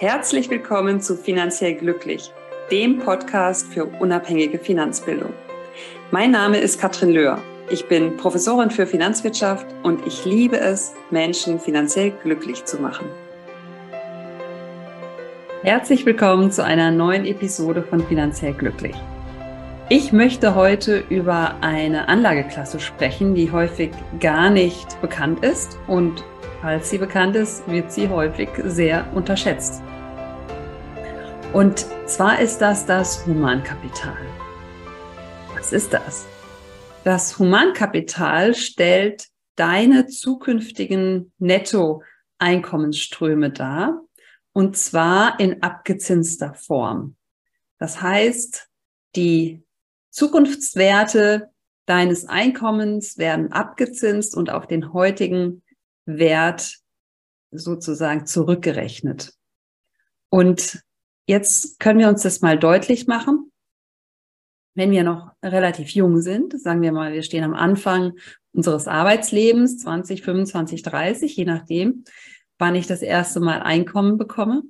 Herzlich willkommen zu Finanziell Glücklich, dem Podcast für unabhängige Finanzbildung. Mein Name ist Katrin Löhr. Ich bin Professorin für Finanzwirtschaft und ich liebe es, Menschen finanziell glücklich zu machen. Herzlich willkommen zu einer neuen Episode von Finanziell Glücklich. Ich möchte heute über eine Anlageklasse sprechen, die häufig gar nicht bekannt ist und falls sie bekannt ist, wird sie häufig sehr unterschätzt. Und zwar ist das das Humankapital. Was ist das? Das Humankapital stellt deine zukünftigen Nettoeinkommensströme dar und zwar in abgezinster Form. Das heißt, die Zukunftswerte deines Einkommens werden abgezinst und auf den heutigen Wert sozusagen zurückgerechnet. Und jetzt können wir uns das mal deutlich machen. Wenn wir noch relativ jung sind, sagen wir mal, wir stehen am Anfang unseres Arbeitslebens, 20, 25, 30, je nachdem, wann ich das erste Mal Einkommen bekomme.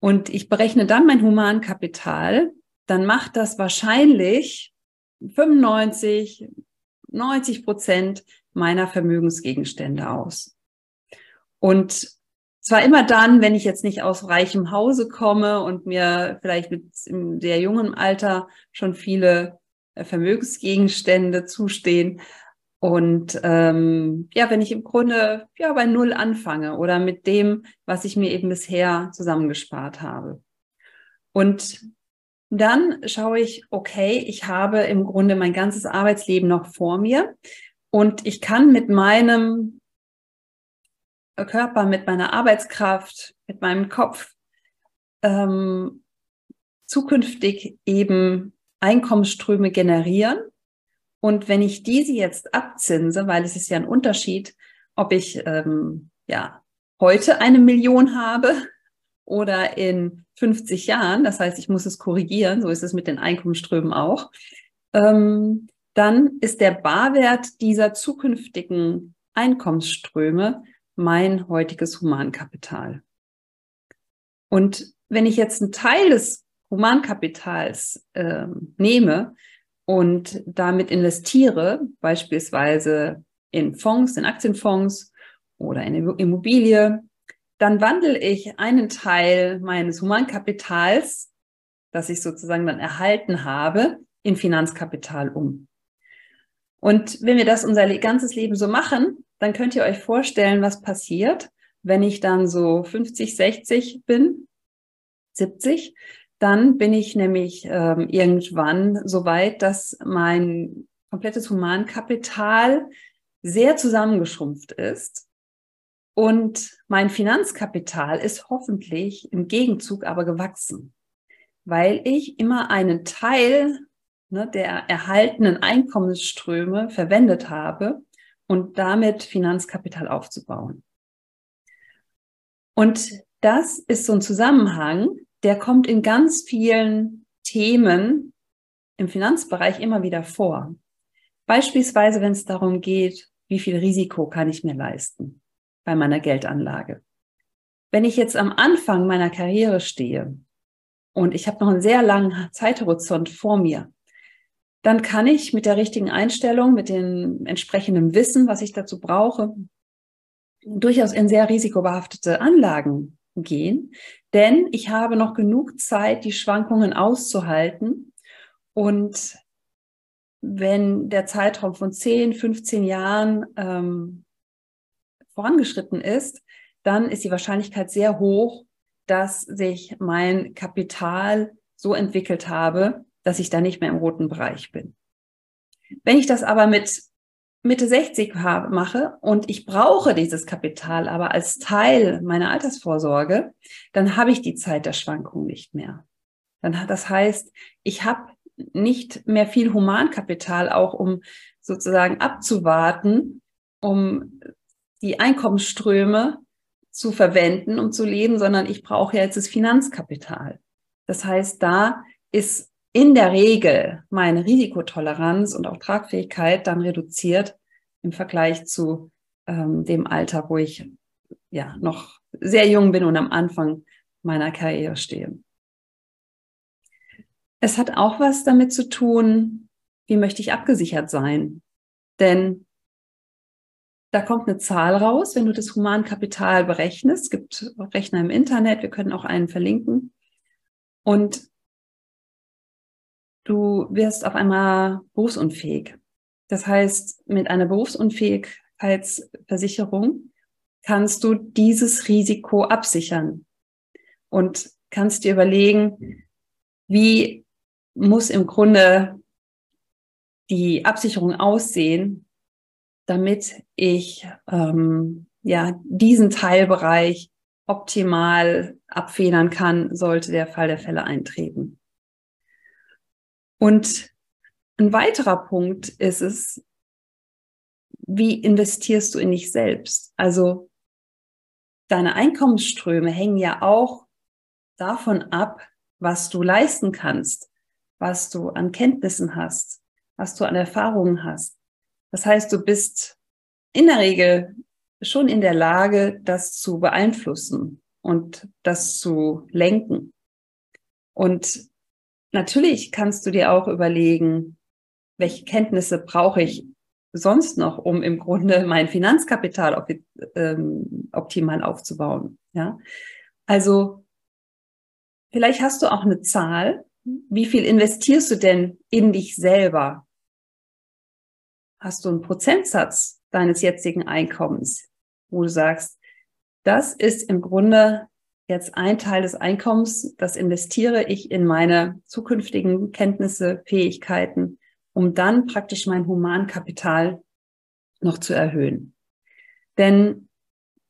Und ich berechne dann mein Humankapital, dann macht das wahrscheinlich 95, 90 Prozent meiner Vermögensgegenstände aus. Und zwar immer dann, wenn ich jetzt nicht aus reichem Hause komme und mir vielleicht mit sehr jungen Alter schon viele äh, Vermögensgegenstände zustehen. Und ähm, ja, wenn ich im Grunde ja bei Null anfange oder mit dem, was ich mir eben bisher zusammengespart habe. Und dann schaue ich, okay, ich habe im Grunde mein ganzes Arbeitsleben noch vor mir und ich kann mit meinem Körper, mit meiner Arbeitskraft, mit meinem Kopf ähm, zukünftig eben Einkommensströme generieren. Und wenn ich diese jetzt abzinse, weil es ist ja ein Unterschied, ob ich ähm, ja heute eine Million habe oder in 50 Jahren, das heißt, ich muss es korrigieren, so ist es mit den Einkommensströmen auch, ähm, dann ist der Barwert dieser zukünftigen Einkommensströme mein heutiges Humankapital. Und wenn ich jetzt einen Teil des Humankapitals äh, nehme und damit investiere, beispielsweise in Fonds, in Aktienfonds oder in Immobilie, dann wandle ich einen Teil meines Humankapitals, das ich sozusagen dann erhalten habe, in Finanzkapital um. Und wenn wir das unser ganzes Leben so machen, dann könnt ihr euch vorstellen, was passiert, wenn ich dann so 50, 60 bin, 70, dann bin ich nämlich ähm, irgendwann so weit, dass mein komplettes Humankapital sehr zusammengeschrumpft ist. Und mein Finanzkapital ist hoffentlich im Gegenzug aber gewachsen, weil ich immer einen Teil ne, der erhaltenen Einkommensströme verwendet habe, und damit Finanzkapital aufzubauen. Und das ist so ein Zusammenhang, der kommt in ganz vielen Themen im Finanzbereich immer wieder vor. Beispielsweise, wenn es darum geht, wie viel Risiko kann ich mir leisten bei meiner Geldanlage. Wenn ich jetzt am Anfang meiner Karriere stehe und ich habe noch einen sehr langen Zeithorizont vor mir, dann kann ich mit der richtigen Einstellung, mit dem entsprechenden Wissen, was ich dazu brauche, durchaus in sehr risikobehaftete Anlagen gehen, denn ich habe noch genug Zeit, die Schwankungen auszuhalten. Und wenn der Zeitraum von 10, 15 Jahren ähm, vorangeschritten ist, dann ist die Wahrscheinlichkeit sehr hoch, dass sich mein Kapital so entwickelt habe, dass ich da nicht mehr im roten Bereich bin. Wenn ich das aber mit Mitte 60 mache und ich brauche dieses Kapital aber als Teil meiner Altersvorsorge, dann habe ich die Zeit der Schwankung nicht mehr. Dann hat das heißt, ich habe nicht mehr viel Humankapital, auch um sozusagen abzuwarten, um die Einkommensströme zu verwenden, um zu leben, sondern ich brauche jetzt das Finanzkapital. Das heißt, da ist in der Regel meine Risikotoleranz und auch Tragfähigkeit dann reduziert im Vergleich zu ähm, dem Alter, wo ich ja noch sehr jung bin und am Anfang meiner Karriere stehe. Es hat auch was damit zu tun, wie möchte ich abgesichert sein? Denn da kommt eine Zahl raus, wenn du das Humankapital berechnest. Es gibt Rechner im Internet, wir können auch einen verlinken. Und du wirst auf einmal berufsunfähig. Das heißt, mit einer Berufsunfähigkeitsversicherung kannst du dieses Risiko absichern und kannst dir überlegen, wie muss im Grunde die Absicherung aussehen, damit ich ähm, ja diesen Teilbereich optimal abfedern kann, sollte der Fall der Fälle eintreten. Und ein weiterer Punkt ist es, wie investierst du in dich selbst? Also deine Einkommensströme hängen ja auch davon ab, was du leisten kannst, was du an Kenntnissen hast, was du an Erfahrungen hast. Das heißt, du bist in der Regel schon in der Lage, das zu beeinflussen und das zu lenken. Und natürlich kannst du dir auch überlegen, welche Kenntnisse brauche ich sonst noch, um im Grunde mein Finanzkapital op ähm, optimal aufzubauen. Ja, also vielleicht hast du auch eine Zahl. Wie viel investierst du denn in dich selber? Hast du einen Prozentsatz deines jetzigen Einkommens, wo du sagst, das ist im Grunde jetzt ein Teil des Einkommens, das investiere ich in meine zukünftigen Kenntnisse, Fähigkeiten, um dann praktisch mein Humankapital noch zu erhöhen. Denn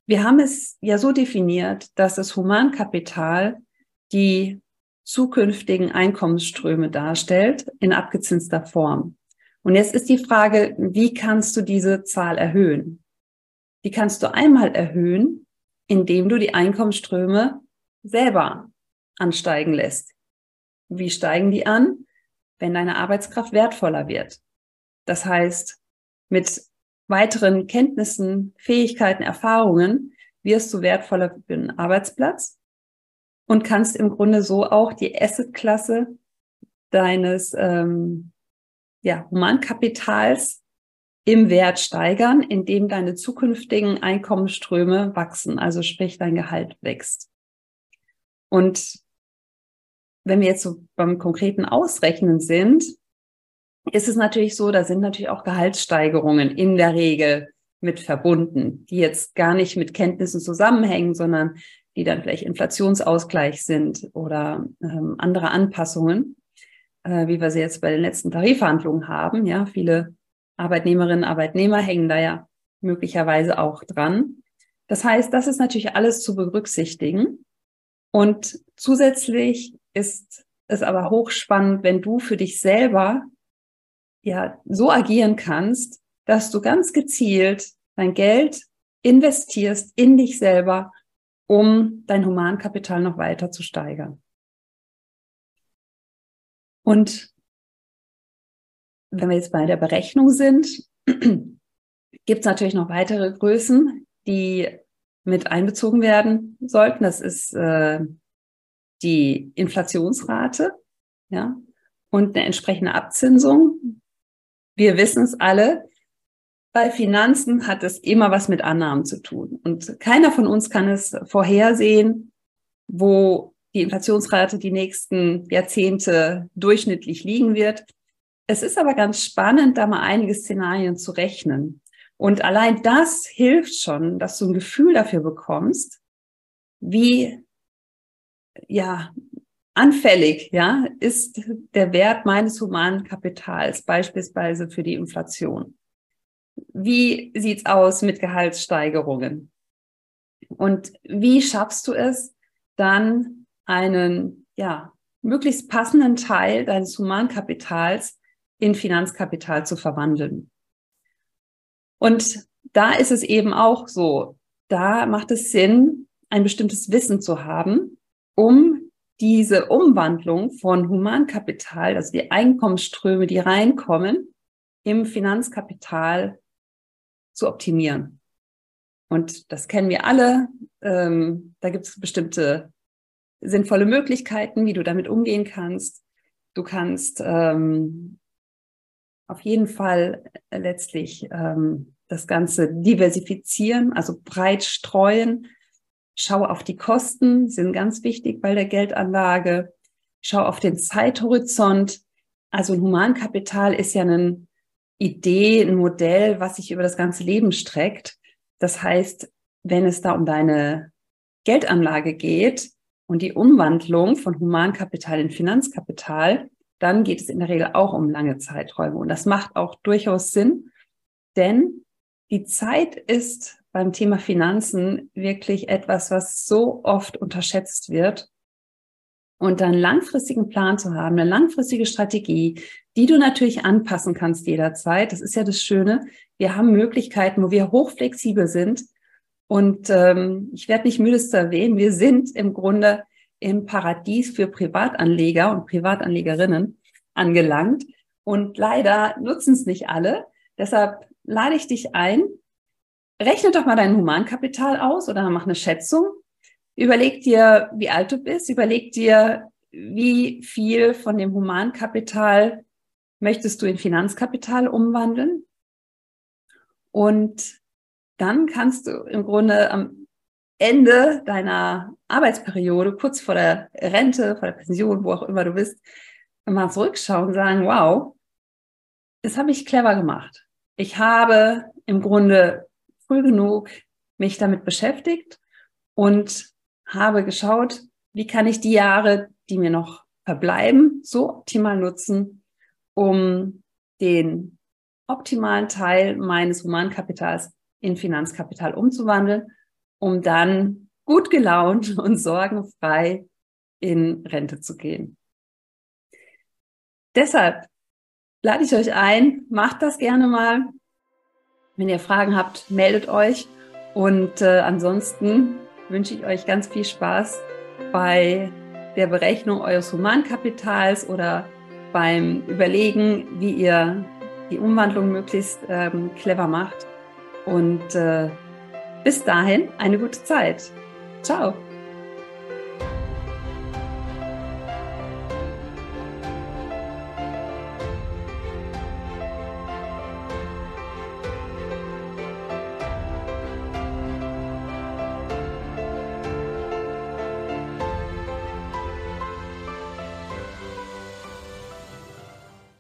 wir haben es ja so definiert, dass das Humankapital die zukünftigen Einkommensströme darstellt in abgezinster Form. Und jetzt ist die Frage, wie kannst du diese Zahl erhöhen? Die kannst du einmal erhöhen, indem du die Einkommensströme selber ansteigen lässt. Wie steigen die an? wenn deine Arbeitskraft wertvoller wird. Das heißt, mit weiteren Kenntnissen, Fähigkeiten, Erfahrungen wirst du wertvoller für den Arbeitsplatz und kannst im Grunde so auch die Assetklasse deines ähm, ja, Humankapitals im Wert steigern, indem deine zukünftigen Einkommensströme wachsen, also sprich dein Gehalt wächst. Und wenn wir jetzt so beim konkreten Ausrechnen sind, ist es natürlich so, da sind natürlich auch Gehaltssteigerungen in der Regel mit verbunden, die jetzt gar nicht mit Kenntnissen zusammenhängen, sondern die dann vielleicht Inflationsausgleich sind oder ähm, andere Anpassungen, äh, wie wir sie jetzt bei den letzten Tarifverhandlungen haben. Ja, viele Arbeitnehmerinnen, Arbeitnehmer hängen da ja möglicherweise auch dran. Das heißt, das ist natürlich alles zu berücksichtigen. Und zusätzlich ist es aber hochspannend, wenn du für dich selber ja so agieren kannst, dass du ganz gezielt dein Geld investierst in dich selber, um dein Humankapital noch weiter zu steigern. Und wenn wir jetzt bei der Berechnung sind, gibt es natürlich noch weitere Größen, die mit einbezogen werden sollten. Das ist äh, die Inflationsrate, ja, und eine entsprechende Abzinsung. Wir wissen es alle, bei Finanzen hat es immer was mit Annahmen zu tun. Und keiner von uns kann es vorhersehen, wo die Inflationsrate die nächsten Jahrzehnte durchschnittlich liegen wird. Es ist aber ganz spannend, da mal einige Szenarien zu rechnen. Und allein das hilft schon, dass du ein Gefühl dafür bekommst, wie ja, anfällig, ja, ist der Wert meines humanen Kapitals, beispielsweise für die Inflation. Wie sieht's aus mit Gehaltssteigerungen? Und wie schaffst du es, dann einen, ja, möglichst passenden Teil deines Humankapitals in Finanzkapital zu verwandeln? Und da ist es eben auch so, da macht es Sinn, ein bestimmtes Wissen zu haben, um diese Umwandlung von Humankapital, also die Einkommensströme, die reinkommen, im Finanzkapital zu optimieren. Und das kennen wir alle. Ähm, da gibt es bestimmte sinnvolle Möglichkeiten, wie du damit umgehen kannst. Du kannst ähm, auf jeden Fall letztlich ähm, das Ganze diversifizieren, also breit streuen. Schau auf die Kosten, sind ganz wichtig bei der Geldanlage. Schau auf den Zeithorizont. Also ein Humankapital ist ja eine Idee, ein Modell, was sich über das ganze Leben streckt. Das heißt, wenn es da um deine Geldanlage geht und die Umwandlung von Humankapital in Finanzkapital, dann geht es in der Regel auch um lange Zeiträume. Und das macht auch durchaus Sinn, denn die Zeit ist beim Thema Finanzen wirklich etwas, was so oft unterschätzt wird. Und einen langfristigen Plan zu haben, eine langfristige Strategie, die du natürlich anpassen kannst jederzeit. Das ist ja das Schöne. Wir haben Möglichkeiten, wo wir hochflexibel sind. Und ähm, ich werde nicht müde zu erwähnen, wir sind im Grunde im Paradies für Privatanleger und Privatanlegerinnen angelangt. Und leider nutzen es nicht alle. Deshalb lade ich dich ein, rechne doch mal dein Humankapital aus oder mach eine Schätzung. Überleg dir, wie alt du bist. Überleg dir, wie viel von dem Humankapital möchtest du in Finanzkapital umwandeln. Und dann kannst du im Grunde am Ende deiner Arbeitsperiode, kurz vor der Rente, vor der Pension, wo auch immer du bist, mal zurückschauen und sagen, wow, das habe ich clever gemacht. Ich habe im Grunde früh genug mich damit beschäftigt und habe geschaut, wie kann ich die Jahre, die mir noch verbleiben, so optimal nutzen, um den optimalen Teil meines Humankapitals in Finanzkapital umzuwandeln, um dann gut gelaunt und sorgenfrei in Rente zu gehen. Deshalb lade ich euch ein, macht das gerne mal. Wenn ihr Fragen habt, meldet euch. Und äh, ansonsten wünsche ich euch ganz viel Spaß bei der Berechnung eures Humankapitals oder beim Überlegen, wie ihr die Umwandlung möglichst ähm, clever macht. Und äh, bis dahin eine gute Zeit. Ciao.